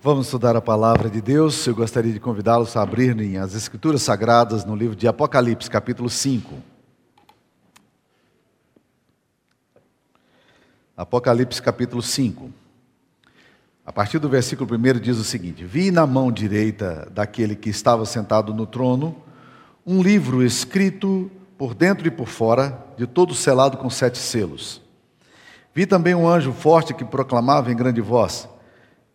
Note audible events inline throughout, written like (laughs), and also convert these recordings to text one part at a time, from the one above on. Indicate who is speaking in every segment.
Speaker 1: Vamos estudar a palavra de Deus. Eu gostaria de convidá-los a abrirem as Escrituras Sagradas no livro de Apocalipse, capítulo 5. Apocalipse, capítulo 5. A partir do versículo 1 diz o seguinte: Vi na mão direita daquele que estava sentado no trono um livro escrito por dentro e por fora, de todo selado com sete selos. Vi também um anjo forte que proclamava em grande voz: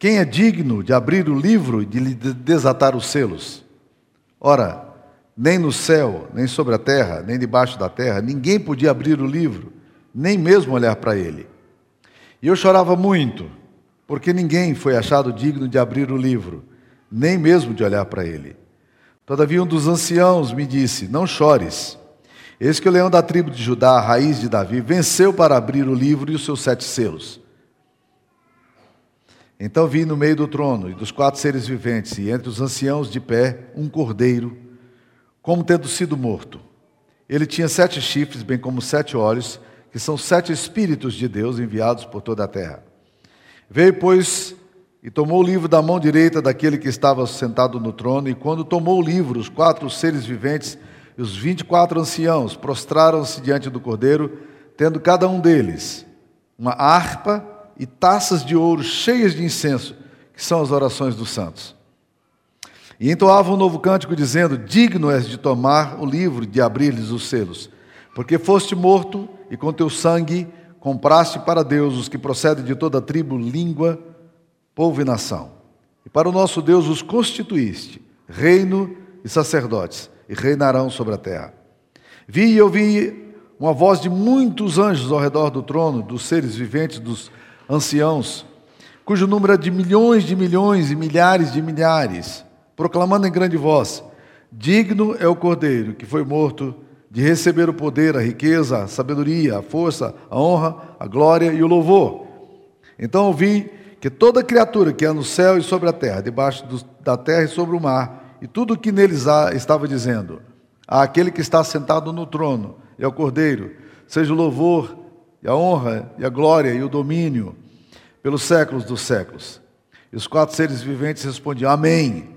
Speaker 1: quem é digno de abrir o livro e de lhe desatar os selos? Ora, nem no céu, nem sobre a terra, nem debaixo da terra, ninguém podia abrir o livro, nem mesmo olhar para ele. E eu chorava muito, porque ninguém foi achado digno de abrir o livro, nem mesmo de olhar para ele. Todavia, um dos anciãos me disse: Não chores. Eis que o leão da tribo de Judá, a raiz de Davi, venceu para abrir o livro e os seus sete selos. Então vi no meio do trono e dos quatro seres viventes, e entre os anciãos de pé, um cordeiro, como tendo sido morto. Ele tinha sete chifres, bem como sete olhos, que são sete espíritos de Deus enviados por toda a terra. Veio, pois, e tomou o livro da mão direita daquele que estava sentado no trono, e quando tomou o livro, os quatro seres viventes e os vinte e quatro anciãos prostraram-se diante do cordeiro, tendo cada um deles uma harpa e taças de ouro cheias de incenso, que são as orações dos santos. E entoavam um novo cântico, dizendo: Digno és de tomar o livro, de abrir-lhes os selos, porque foste morto e com teu sangue compraste para Deus os que procedem de toda tribo, língua, povo e nação. E para o nosso Deus os constituíste, reino e sacerdotes, e reinarão sobre a terra. Vi e ouvi uma voz de muitos anjos ao redor do trono, dos seres viventes, dos anciãos, cujo número é de milhões de milhões e milhares de milhares, proclamando em grande voz: Digno é o Cordeiro que foi morto de receber o poder, a riqueza, a sabedoria, a força, a honra, a glória e o louvor. Então ouvi que toda criatura que há no céu e sobre a terra, debaixo do, da terra e sobre o mar, e tudo o que neles há, estava dizendo: àquele que está sentado no trono e ao Cordeiro, seja o louvor e a honra, e a glória, e o domínio, pelos séculos dos séculos. E os quatro seres viventes respondiam: Amém.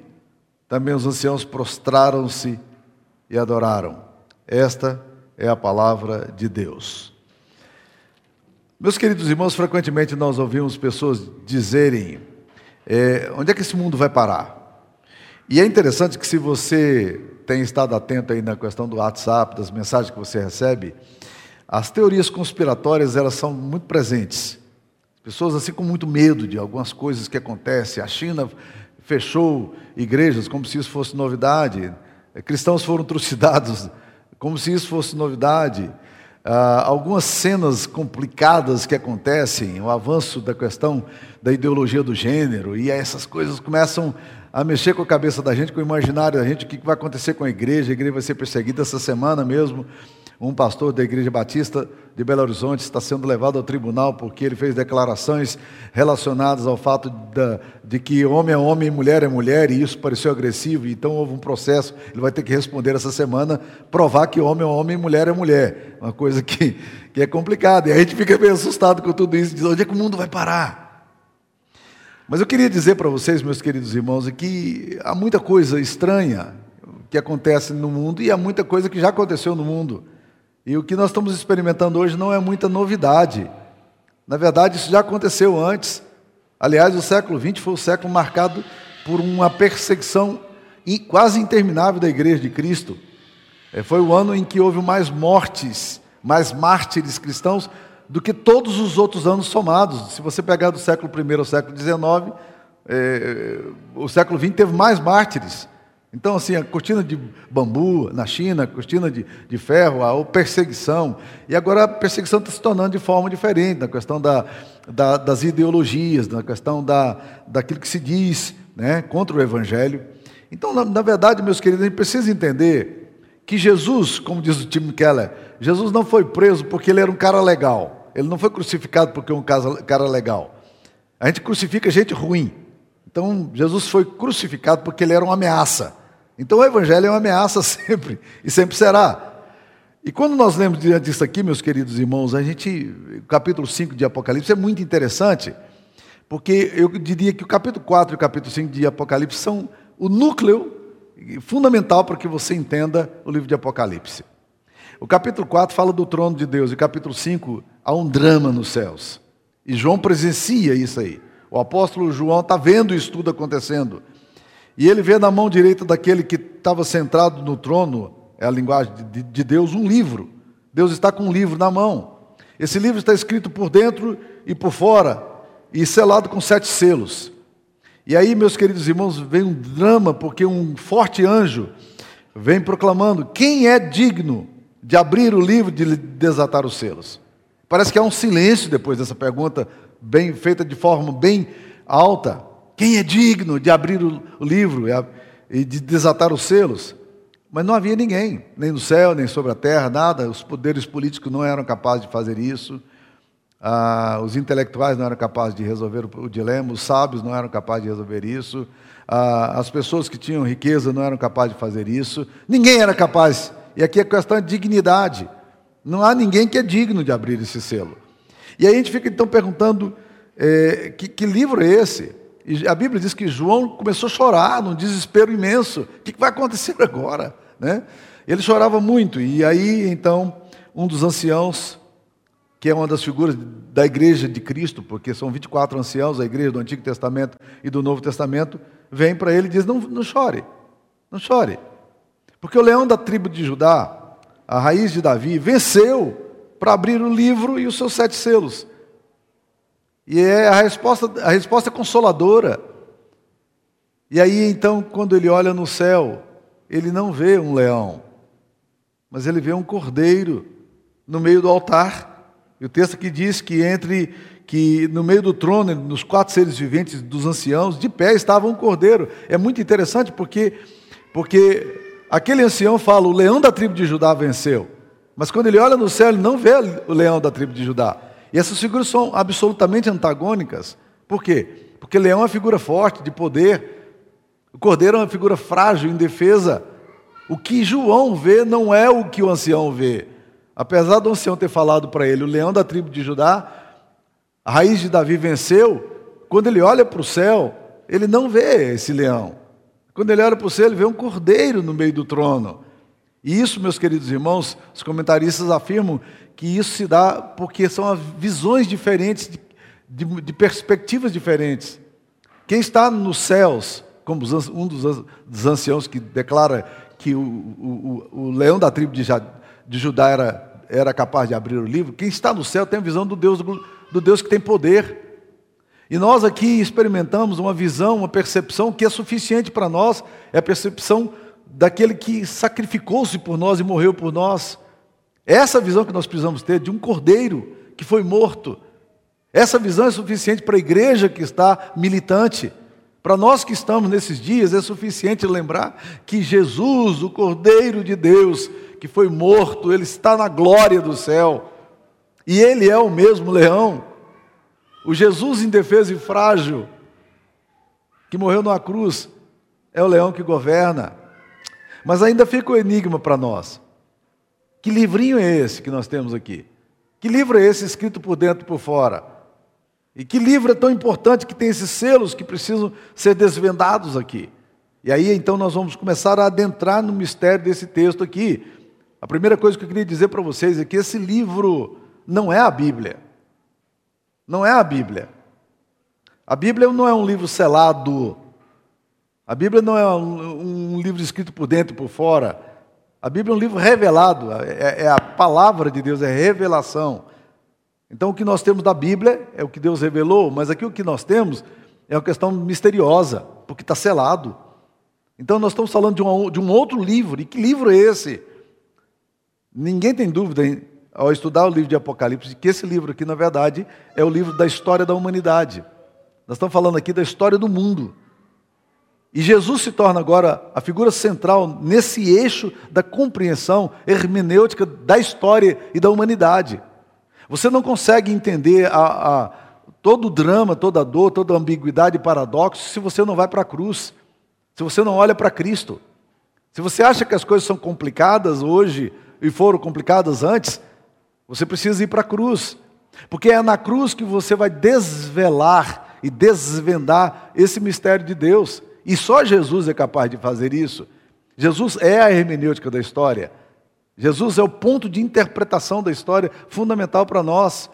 Speaker 1: Também os anciãos prostraram-se e adoraram. Esta é a palavra de Deus. Meus queridos irmãos, frequentemente nós ouvimos pessoas dizerem: é, onde é que esse mundo vai parar? E é interessante que, se você tem estado atento aí na questão do WhatsApp, das mensagens que você recebe, as teorias conspiratórias, elas são muito presentes. Pessoas assim com muito medo de algumas coisas que acontecem. A China fechou igrejas como se isso fosse novidade. Cristãos foram trucidados como se isso fosse novidade. Ah, algumas cenas complicadas que acontecem, o avanço da questão da ideologia do gênero, e essas coisas começam a mexer com a cabeça da gente, com o imaginário da gente, o que vai acontecer com a igreja, a igreja vai ser perseguida essa semana mesmo. Um pastor da Igreja Batista de Belo Horizonte está sendo levado ao tribunal porque ele fez declarações relacionadas ao fato de, de que homem é homem e mulher é mulher, e isso pareceu agressivo, então houve um processo. Ele vai ter que responder essa semana, provar que homem é homem e mulher é mulher. Uma coisa que, que é complicada. E a gente fica meio assustado com tudo isso, diz: onde é que o mundo vai parar? Mas eu queria dizer para vocês, meus queridos irmãos, que há muita coisa estranha que acontece no mundo e há muita coisa que já aconteceu no mundo. E o que nós estamos experimentando hoje não é muita novidade. Na verdade, isso já aconteceu antes. Aliás, o século XX foi o século marcado por uma perseguição quase interminável da Igreja de Cristo. É, foi o ano em que houve mais mortes, mais mártires cristãos do que todos os outros anos somados. Se você pegar do século I ao século XIX, é, o século XX teve mais mártires. Então, assim, a cortina de bambu na China, a cortina de, de ferro, a perseguição. E agora a perseguição está se tornando de forma diferente, na questão da, da, das ideologias, na questão da, daquilo que se diz né, contra o Evangelho. Então, na, na verdade, meus queridos, a gente precisa entender que Jesus, como diz o Tim Keller, Jesus não foi preso porque ele era um cara legal. Ele não foi crucificado porque é um cara legal. A gente crucifica gente ruim. Então, Jesus foi crucificado porque ele era uma ameaça. Então o Evangelho é uma ameaça (laughs) sempre, e sempre será. E quando nós lemos diante disso aqui, meus queridos irmãos, a gente, capítulo 5 de Apocalipse é muito interessante, Porque eu diria que o capítulo 4 e o capítulo 5 de Apocalipse são o núcleo fundamental para que você entenda o livro de Apocalipse. O capítulo 4 fala do trono de Deus, e o capítulo 5 há um drama nos céus. E João presencia isso aí. O apóstolo João está vendo isso tudo acontecendo. E ele vê na mão direita daquele que estava centrado no trono, é a linguagem de Deus, um livro. Deus está com um livro na mão. Esse livro está escrito por dentro e por fora, e selado com sete selos. E aí, meus queridos irmãos, vem um drama, porque um forte anjo vem proclamando: quem é digno de abrir o livro, de desatar os selos? Parece que há um silêncio depois dessa pergunta, bem feita de forma bem alta. Quem é digno de abrir o livro e de desatar os selos? Mas não havia ninguém, nem no céu, nem sobre a terra, nada. Os poderes políticos não eram capazes de fazer isso. Ah, os intelectuais não eram capazes de resolver o, dilema. Os sábios não eram capazes de resolver isso. Ah, as pessoas que tinham riqueza não eram capazes de fazer isso. Ninguém era capaz. E aqui é questão de dignidade. Não há ninguém que é digno de abrir esse selo. E aí a gente fica então perguntando: é, que, que livro é esse? E a Bíblia diz que João começou a chorar num desespero imenso. O que vai acontecer (laughs) agora? Né? Ele chorava muito. E aí, então, um dos anciãos, que é uma das figuras da igreja de Cristo, porque são 24 anciãos, a igreja do Antigo Testamento e do Novo Testamento, vem para ele e diz: não, não chore, não chore. Porque o leão da tribo de Judá, a raiz de Davi, venceu para abrir o livro e os seus sete selos. E é a resposta, a resposta é consoladora. E aí então, quando ele olha no céu, ele não vê um leão, mas ele vê um cordeiro no meio do altar. E o texto aqui diz que entre que no meio do trono, nos quatro seres viventes dos anciãos, de pé estava um cordeiro. É muito interessante porque porque aquele ancião fala: "O leão da tribo de Judá venceu". Mas quando ele olha no céu, ele não vê o leão da tribo de Judá. E essas figuras são absolutamente antagônicas. Por quê? Porque leão é uma figura forte, de poder. O cordeiro é uma figura frágil, indefesa. O que João vê não é o que o ancião vê. Apesar do ancião ter falado para ele, o leão da tribo de Judá, a raiz de Davi venceu, quando ele olha para o céu, ele não vê esse leão. Quando ele olha para o céu, ele vê um cordeiro no meio do trono. E isso, meus queridos irmãos, os comentaristas afirmam que isso se dá porque são visões diferentes, de, de, de perspectivas diferentes. Quem está nos céus, como um dos anciãos que declara que o, o, o leão da tribo de, de Judá era, era capaz de abrir o livro, quem está no céu tem a visão do Deus, do Deus que tem poder. E nós aqui experimentamos uma visão, uma percepção que é suficiente para nós, é a percepção daquele que sacrificou-se por nós e morreu por nós. Essa visão que nós precisamos ter de um cordeiro que foi morto. Essa visão é suficiente para a igreja que está militante. Para nós que estamos nesses dias, é suficiente lembrar que Jesus, o Cordeiro de Deus, que foi morto, ele está na glória do céu. E ele é o mesmo leão. O Jesus indefeso e frágil, que morreu numa cruz, é o leão que governa. Mas ainda fica o enigma para nós. Que livrinho é esse que nós temos aqui? Que livro é esse escrito por dentro e por fora? E que livro é tão importante que tem esses selos que precisam ser desvendados aqui? E aí então nós vamos começar a adentrar no mistério desse texto aqui. A primeira coisa que eu queria dizer para vocês é que esse livro não é a Bíblia. Não é a Bíblia. A Bíblia não é um livro selado. A Bíblia não é um, livro escrito por dentro e por fora. A Bíblia é um livro revelado, é, é, a palavra de Deus, é revelação. Então o que nós temos da Bíblia é o que Deus revelou, mas aqui o que nós temos é uma questão misteriosa, porque está selado. Então nós estamos falando de, uma, de um outro livro, e que livro é esse? Ninguém tem dúvida ao estudar o livro de Apocalipse que esse livro aqui, na verdade, é o livro da história da humanidade. Nós estamos falando aqui da história do mundo. E Jesus se torna agora a figura central nesse eixo da compreensão hermenêutica da história e da humanidade. Você não consegue entender a, a, todo o drama, toda a dor, toda a ambiguidade e paradoxo se você não vai para a cruz, se você não olha para Cristo. Se você acha que as coisas são complicadas hoje e foram complicadas antes, você precisa ir para a cruz, porque é na cruz que você vai desvelar e desvendar esse mistério de Deus. E só Jesus é capaz de fazer isso. Jesus é a hermenêutica da história. Jesus é o ponto de interpretação da história fundamental para nós.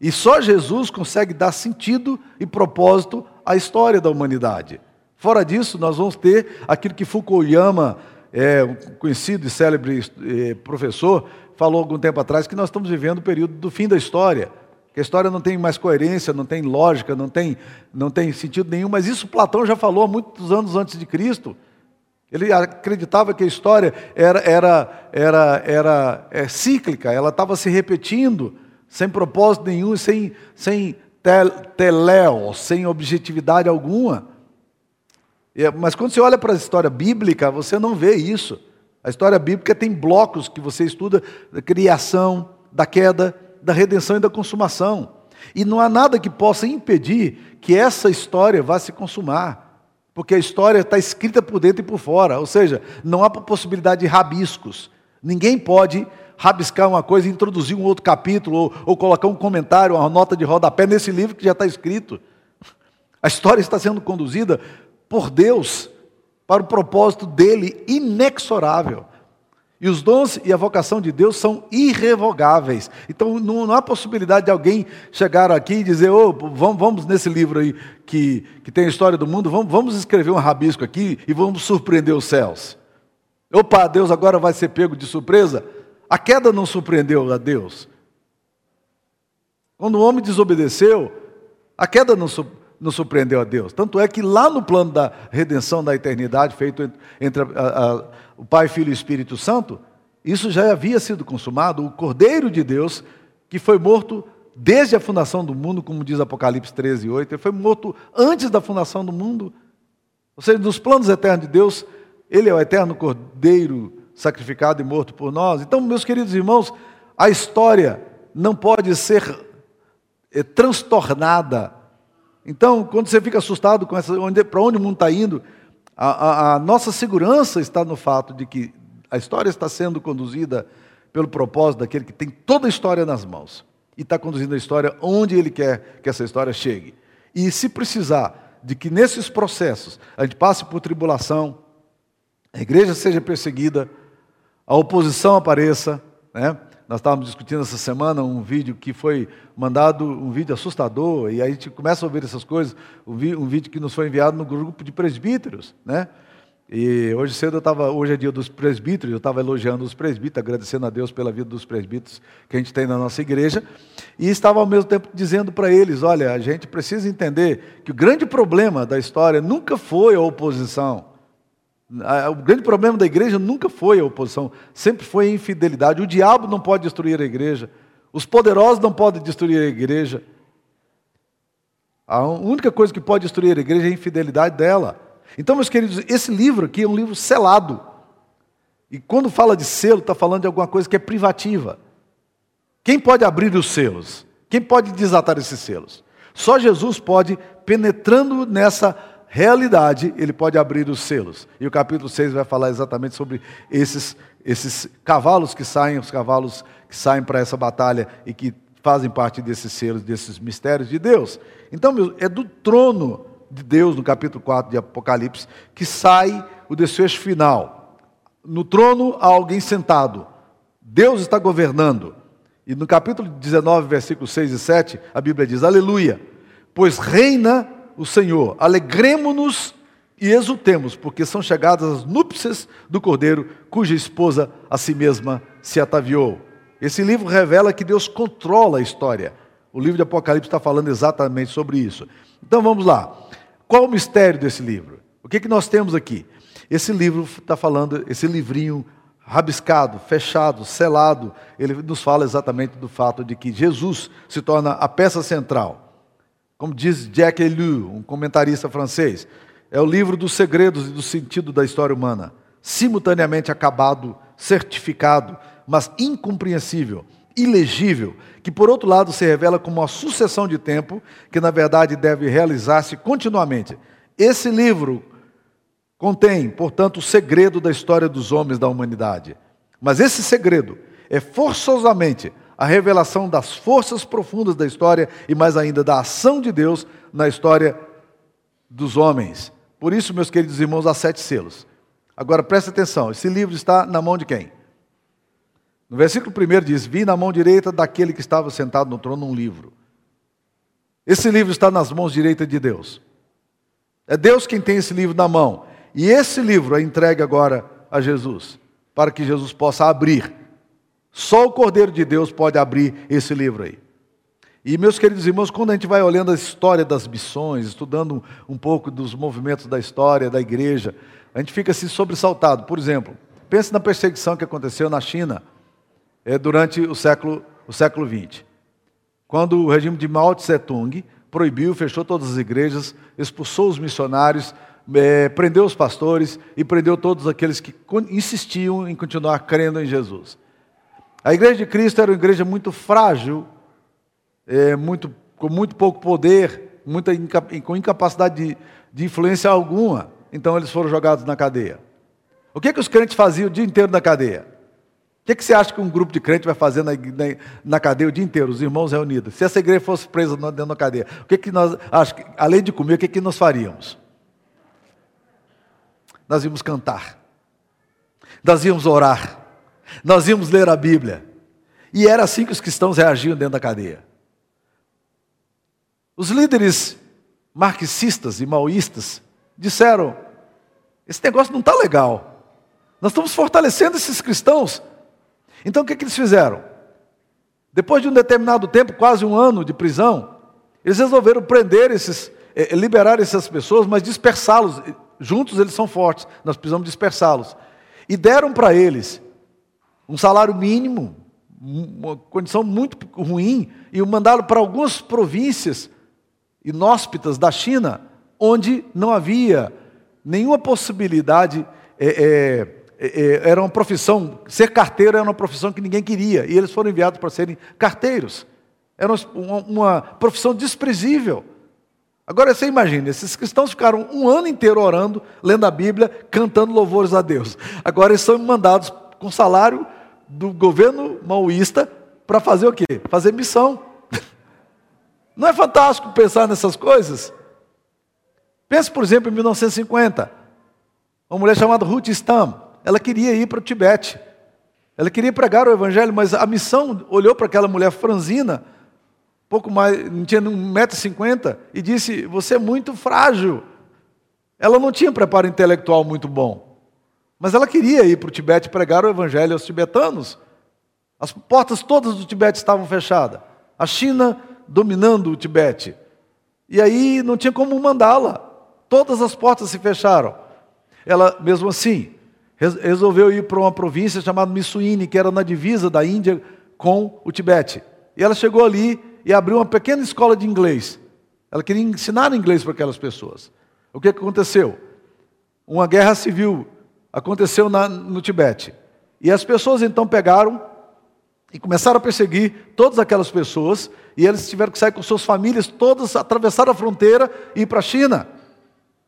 Speaker 1: E só Jesus consegue dar sentido e propósito à história da humanidade. Fora disso, nós vamos ter aquilo que Fukuyama, é, um conhecido e célebre é, professor, falou algum tempo atrás, que nós estamos vivendo o período do fim da história. Que a história não tem mais coerência, não tem lógica, não tem, não tem sentido nenhum. Mas isso Platão já falou há muitos anos antes de Cristo. Ele acreditava que a história era, era, era, era é, cíclica, ela estava se repetindo, sem propósito nenhum, sem, sem tel, teléo, sem objetividade alguma. Mas quando você olha para a história bíblica, você não vê isso. A história bíblica tem blocos que você estuda da criação, da queda, da redenção e da consumação. E não há nada que possa impedir que essa história vá se consumar porque a história está escrita por dentro e por fora, ou seja, não há possibilidade de rabiscos. Ninguém pode rabiscar uma coisa, introduzir um outro capítulo, ou, ou colocar um comentário, uma nota de rodapé nesse livro que já está escrito. A história está sendo conduzida por Deus para o propósito dele inexorável. E os dons e a vocação de Deus são irrevogáveis. Então não, não há possibilidade de alguém chegar aqui e dizer: oh, vamos, vamos, nesse livro aí que, que tem a história do mundo, vamos, vamos escrever um rabisco aqui e vamos surpreender os céus. Opa, Deus agora vai ser pego de surpresa? A queda não surpreendeu a Deus. Quando o homem desobedeceu, a queda não, não surpreendeu a Deus. Tanto é que lá no plano da redenção da eternidade, feito entre a, a, o Pai, Filho e Espírito Santo, isso já havia sido consumado, o Cordeiro de Deus, que foi morto desde a fundação do mundo, como diz Apocalipse 13, 8, ele foi morto antes da fundação do mundo. Ou seja, nos planos eternos de Deus, ele é o eterno Cordeiro sacrificado e morto por nós. Então, meus queridos irmãos, a história não pode ser é, transtornada. Então, quando você fica assustado com essa, para onde o mundo está indo, a, a, a nossa segurança está no fato de que a história está sendo conduzida pelo propósito daquele que tem toda a história nas mãos e está conduzindo a história onde ele quer que essa história chegue. E se precisar de que nesses processos a gente passe por tribulação, a igreja seja perseguida, a oposição apareça, né? Nós estávamos discutindo essa semana um vídeo que foi mandado, um vídeo assustador, e aí a gente começa a ouvir essas coisas, um, vídeo que nos foi enviado no grupo de presbíteros, né? E hoje cedo eu estava, hoje é dia dos presbíteros, eu estava elogiando os presbíteros, agradecendo a Deus pela vida dos presbíteros que a gente tem na nossa igreja, e estava ao mesmo tempo dizendo para eles: olha, a gente precisa entender que o grande problema da história nunca foi a oposição, o grande problema da igreja nunca foi a oposição, sempre foi a infidelidade. O diabo não pode destruir a igreja, os poderosos não podem destruir a igreja. A única coisa que pode destruir a igreja é a infidelidade dela. Então, meus queridos, esse livro aqui é um livro selado. E quando fala de selo, está falando de alguma coisa que é privativa. Quem pode abrir os selos? Quem pode desatar esses selos? Só Jesus pode, penetrando nessa realidade, ele pode abrir os selos. E o capítulo 6 vai falar exatamente sobre esses, esses cavalos que saem, os cavalos que saem para essa batalha e que fazem parte desses selos, desses mistérios de Deus. Então, é do trono de Deus, no capítulo 4 de Apocalipse, que sai o desfecho final. No trono há alguém sentado. Deus está governando. E no capítulo 19, versículos 6 e 7, a Bíblia diz: Aleluia, pois reina o Senhor. Alegremos-nos e exultemos, porque são chegadas as núpcias do cordeiro, cuja esposa a si mesma se ataviou. Esse livro revela que Deus controla a história. O livro de Apocalipse está falando exatamente sobre isso. Então vamos lá. Qual o mistério desse livro? O que, que nós temos aqui? Esse livro está falando, esse livrinho rabiscado, fechado, selado, ele nos fala exatamente do fato de que Jesus se torna a peça central. Como diz Jack Ellul, um comentarista francês, é o livro dos segredos e do sentido da história humana, simultaneamente acabado, certificado, mas incompreensível, ilegível, que por outro lado se revela como uma sucessão de tempo que na verdade deve realizar-se continuamente. Esse livro contém, portanto, o segredo da história dos homens da humanidade. Mas esse segredo é forçosamente a revelação das forças profundas da história e mais ainda da ação de Deus na história dos homens. Por isso, meus queridos irmãos, há sete selos. Agora preste atenção: esse livro está na mão de quem? No versículo 1 diz: Vi na mão direita daquele que estava sentado no trono um livro. Esse livro está nas mãos direitas de Deus. É Deus quem tem esse livro na mão. E esse livro é entregue agora a Jesus, para que Jesus possa abrir. Só o Cordeiro de Deus pode abrir esse livro aí. E, meus queridos irmãos, quando a gente vai olhando a história das missões, estudando um pouco dos movimentos da história da igreja, a gente fica assim sobressaltado. Por exemplo, pense na perseguição que aconteceu na China é, durante o século, o século XX. Quando o regime de Mao Tse Tung proibiu, fechou todas as igrejas, expulsou os missionários, é, prendeu os pastores e prendeu todos aqueles que insistiam em continuar crendo em Jesus. A igreja de Cristo era uma igreja muito frágil, é, muito, com muito pouco poder, muita com incapacidade de, de influência alguma. Então eles foram jogados na cadeia. O que, que os crentes faziam o dia inteiro na cadeia? O que, que você acha que um grupo de crentes vai fazer na, na, na, cadeia o dia inteiro, os irmãos reunidos? Se essa igreja fosse presa dentro da cadeia, o que, que nós, acho além de comer, o que, que nós faríamos? Nós íamos cantar, nós íamos orar, nós íamos ler a Bíblia. E era assim que os cristãos reagiam dentro da cadeia. Os líderes marxistas e maoístas disseram: esse negócio não está legal. Nós estamos fortalecendo esses cristãos. Então o que, que eles fizeram? Depois de um determinado tempo, quase um ano de prisão, eles resolveram prender esses, eh, liberar essas pessoas, mas dispersá-los. Juntos eles são fortes, nós precisamos dispersá-los. E deram para eles um salário mínimo, uma condição muito ruim, e o mandaram para algumas províncias inóspitas da China, onde não havia nenhuma possibilidade, é, é, é, era uma profissão, ser carteiro era uma profissão que ninguém queria, e eles foram enviados para serem carteiros. Era uma, uma profissão desprezível. Agora você imagina, esses cristãos ficaram um ano inteiro orando, lendo a Bíblia, cantando louvores a Deus. Agora eles são mandados com salário do governo maoísta para fazer o quê? Fazer missão. Não é fantástico pensar nessas coisas? Pense, por exemplo, em 1950. Uma mulher chamada Ruth Stam. Ela queria ir para o Tibete. Ela queria pregar o evangelho, mas a missão olhou para aquela mulher franzina, pouco mais, não tinha 1,50m, e disse: Você é muito frágil. Ela não tinha preparo intelectual muito bom. Mas ela queria ir para o Tibete pregar o evangelho aos tibetanos. As portas todas do Tibete estavam fechadas. A China dominando o Tibete. E aí não tinha como mandá-la. Todas as portas se fecharam. Ela, mesmo assim, resolveu ir para uma província chamada Missuíne, que era na divisa da Índia com o Tibete. E ela chegou ali e abriu uma pequena escola de inglês. Ela queria ensinar inglês para aquelas pessoas. O que aconteceu? Uma guerra civil aconteceu na, no Tibete. E as pessoas então pegaram e começaram a perseguir todas aquelas pessoas, e eles tiveram que sair com suas famílias todas, atravessar a fronteira e ir para a China.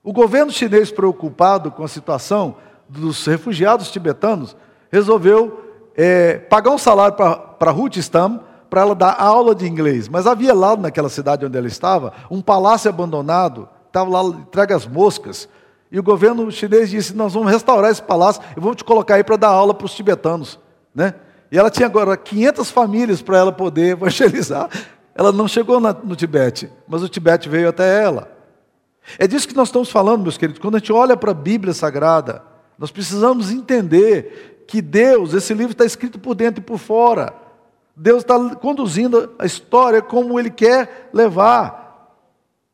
Speaker 1: O governo chinês, preocupado com a situação dos refugiados tibetanos, resolveu é, pagar um salário para Ruth Stam, para ela dar aula de inglês. Mas havia lá naquela cidade onde ela estava, um palácio abandonado, estava lá entregue moscas. E o governo chinês disse: Nós vamos restaurar esse palácio e vamos te colocar aí para dar aula para os tibetanos. Né? E ela tinha agora 500 famílias para ela poder (laughs) evangelizar. Ela não chegou no Tibete, mas o Tibete veio até ela. É disso que nós estamos falando, meus queridos. Quando a gente olha para a Bíblia Sagrada, nós precisamos entender que Deus, esse livro está escrito por dentro e por fora. Deus está conduzindo a história como Ele quer levar.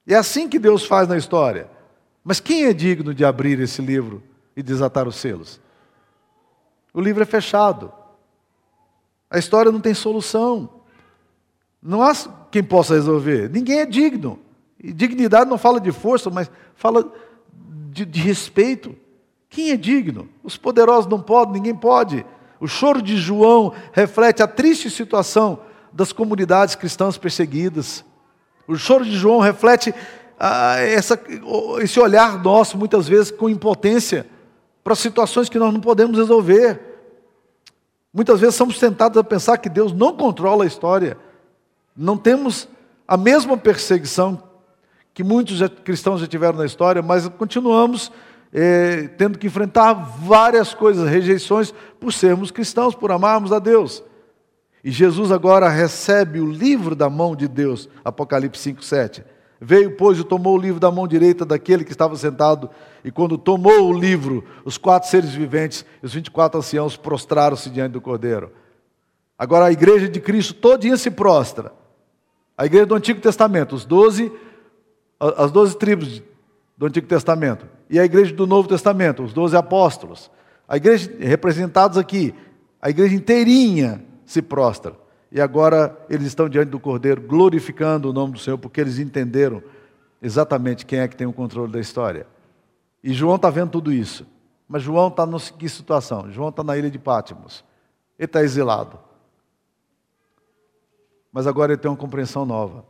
Speaker 1: É assim que Deus faz na história. Mas quem é digno de abrir esse livro e desatar os selos? O livro é fechado. A história não tem solução. Não há quem possa resolver. Ninguém é digno. E dignidade não fala de força, mas fala de, de respeito. Quem é digno? Os poderosos não podem, ninguém pode. O choro de João reflete a triste situação das comunidades cristãs perseguidas. O choro de João reflete ah, essa, esse olhar nosso, muitas vezes, com impotência, para situações que nós não podemos resolver. Muitas vezes somos tentados a pensar que Deus não controla a história. Não temos a mesma perseguição que muitos cristãos já tiveram na história, mas continuamos é, tendo que enfrentar várias coisas, rejeições, por sermos cristãos, por amarmos a Deus. E Jesus agora recebe o livro da mão de Deus, Apocalipse 5, 7. Veio, pois, e tomou o livro da mão direita daquele que estava sentado, e quando tomou o livro, os quatro seres viventes e os 24 anciãos prostraram-se diante do Cordeiro. Agora a igreja de Cristo todinha se prostra. A igreja do Antigo Testamento, os 12, as doze tribos do Antigo Testamento, e a igreja do Novo Testamento, os doze apóstolos. A igreja representados aqui, a igreja inteirinha se prostra. E agora eles estão diante do Cordeiro, glorificando o nome do Senhor, porque eles entenderam exatamente quem é que tem o controle da história. E João está vendo tudo isso. Mas João está em que situação? João está na ilha de Pátimos. Ele está exilado. Mas agora ele tem uma compreensão nova.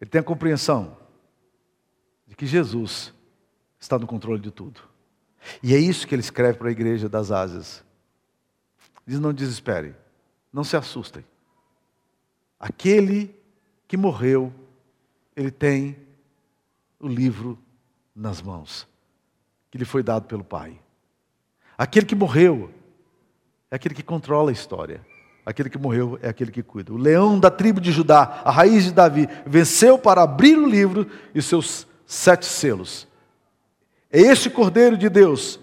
Speaker 1: Ele tem a compreensão de que Jesus está no controle de tudo. E é isso que ele escreve para a igreja das Ásias. Diz: não desesperem, não se assustem. Aquele que morreu, ele tem o livro nas mãos, que lhe foi dado pelo Pai. Aquele que morreu é aquele que controla a história. Aquele que morreu é aquele que cuida. O leão da tribo de Judá, a raiz de Davi, venceu para abrir o livro e seus sete selos. É esse Cordeiro de Deus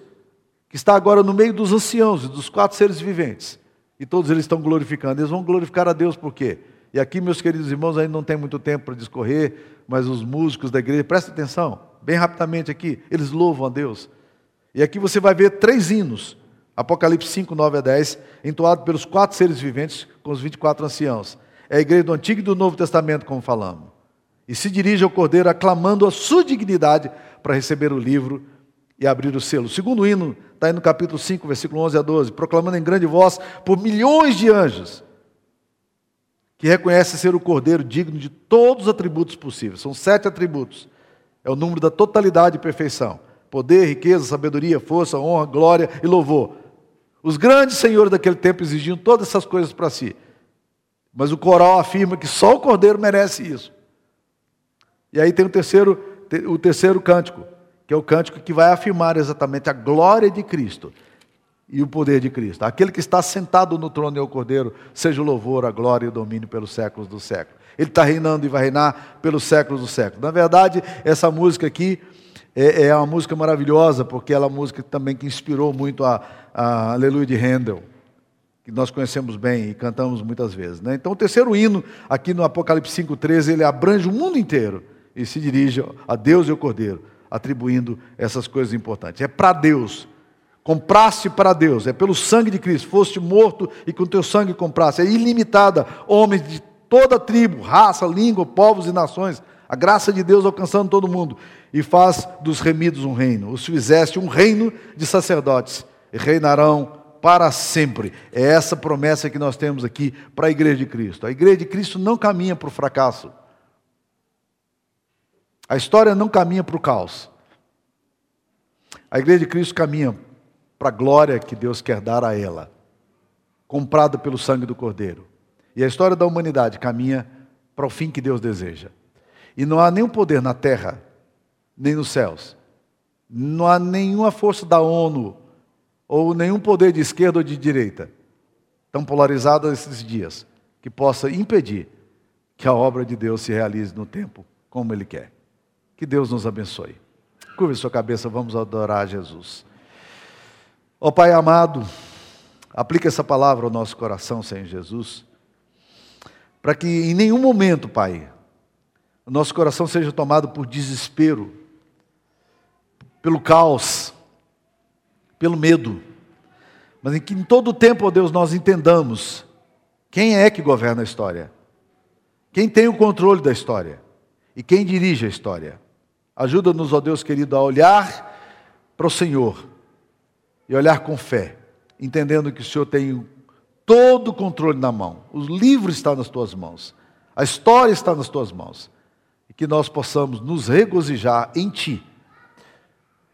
Speaker 1: que está agora no meio dos anciãos e dos quatro seres viventes. E todos eles estão glorificando. Eles vão glorificar a Deus por quê? E aqui, meus queridos irmãos, ainda não tem muito tempo para discorrer, mas os músicos da igreja, presta atenção, bem rapidamente aqui, eles louvam a Deus. E aqui você vai ver três hinos, Apocalipse 5, 9 a 10, entoado pelos quatro seres viventes com os 24 anciãos. É a igreja do Antigo e do Novo Testamento, como falamos. E se dirige ao Cordeiro aclamando a sua dignidade para receber o livro e abrir o selo. O segundo hino está aí no capítulo 5, versículo 11 a 12, proclamando em grande voz por milhões de anjos que reconhecem ser o Cordeiro digno de todos os atributos possíveis. São sete atributos. É o número da totalidade e perfeição: poder, riqueza, sabedoria, força, honra, glória e louvor. Os grandes senhores daquele tempo exigiam todas essas coisas para si. Mas o coral afirma que só o Cordeiro merece isso. E aí tem o terceiro, o terceiro cântico que é o cântico que vai afirmar exatamente a glória de Cristo e o poder de Cristo. Aquele que está sentado no trono e o Cordeiro, seja o louvor, a glória e o domínio pelos séculos dos séculos. Ele está reinando e vai reinar pelos séculos dos séculos. Na verdade, essa música aqui é, é uma música maravilhosa, porque ela é uma música também que inspirou muito a, a Aleluia de Handel, que nós conhecemos bem e cantamos muitas vezes. Né? Então, o terceiro hino, aqui no Apocalipse 5,13, ele abrange o mundo inteiro e se dirige a Deus e ao Cordeiro atribuindo essas coisas importantes. É para Deus. Compraste para Deus, é pelo sangue de Cristo. Foste morto e com teu sangue compraste. É ilimitada, homens de toda tribo, raça, língua, povos e nações. A graça de Deus alcançando todo mundo. E faz dos remidos um reino. Os fizeste um reino de sacerdotes. E reinarão para sempre. É essa promessa que nós temos aqui para a igreja de Cristo. A igreja de Cristo não caminha para o fracasso. A história não caminha para o caos. A igreja de Cristo caminha para a glória que Deus quer dar a ela, comprada pelo sangue do Cordeiro. E a história da humanidade caminha para o fim que Deus deseja. E não há nenhum poder na terra, nem nos céus. Não há nenhuma força da ONU, ou nenhum poder de esquerda ou de direita, tão polarizado esses dias, que possa impedir que a obra de Deus se realize no tempo como Ele quer. Que Deus nos abençoe. Curve sua cabeça, vamos adorar a Jesus. Ó oh, Pai amado, aplica essa palavra ao nosso coração, Senhor Jesus, para que em nenhum momento, Pai, o nosso coração seja tomado por desespero, pelo caos, pelo medo, mas em que em todo o tempo, ó Deus, nós entendamos quem é que governa a história, quem tem o controle da história e quem dirige a história. Ajuda-nos, ó Deus querido, a olhar para o Senhor e olhar com fé, entendendo que o Senhor tem todo o controle na mão. O livro está nas tuas mãos. A história está nas tuas mãos. E que nós possamos nos regozijar em Ti.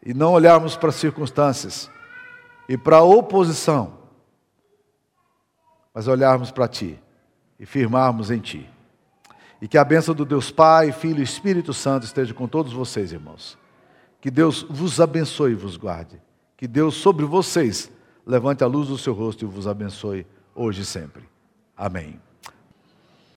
Speaker 1: E não olharmos para as circunstâncias e para a oposição, mas olharmos para Ti e firmarmos em Ti. E que a bênção do Deus Pai, Filho e Espírito Santo esteja com todos vocês, irmãos. Que Deus vos abençoe e vos guarde. Que Deus sobre vocês levante a luz do seu rosto e vos abençoe hoje e sempre. Amém.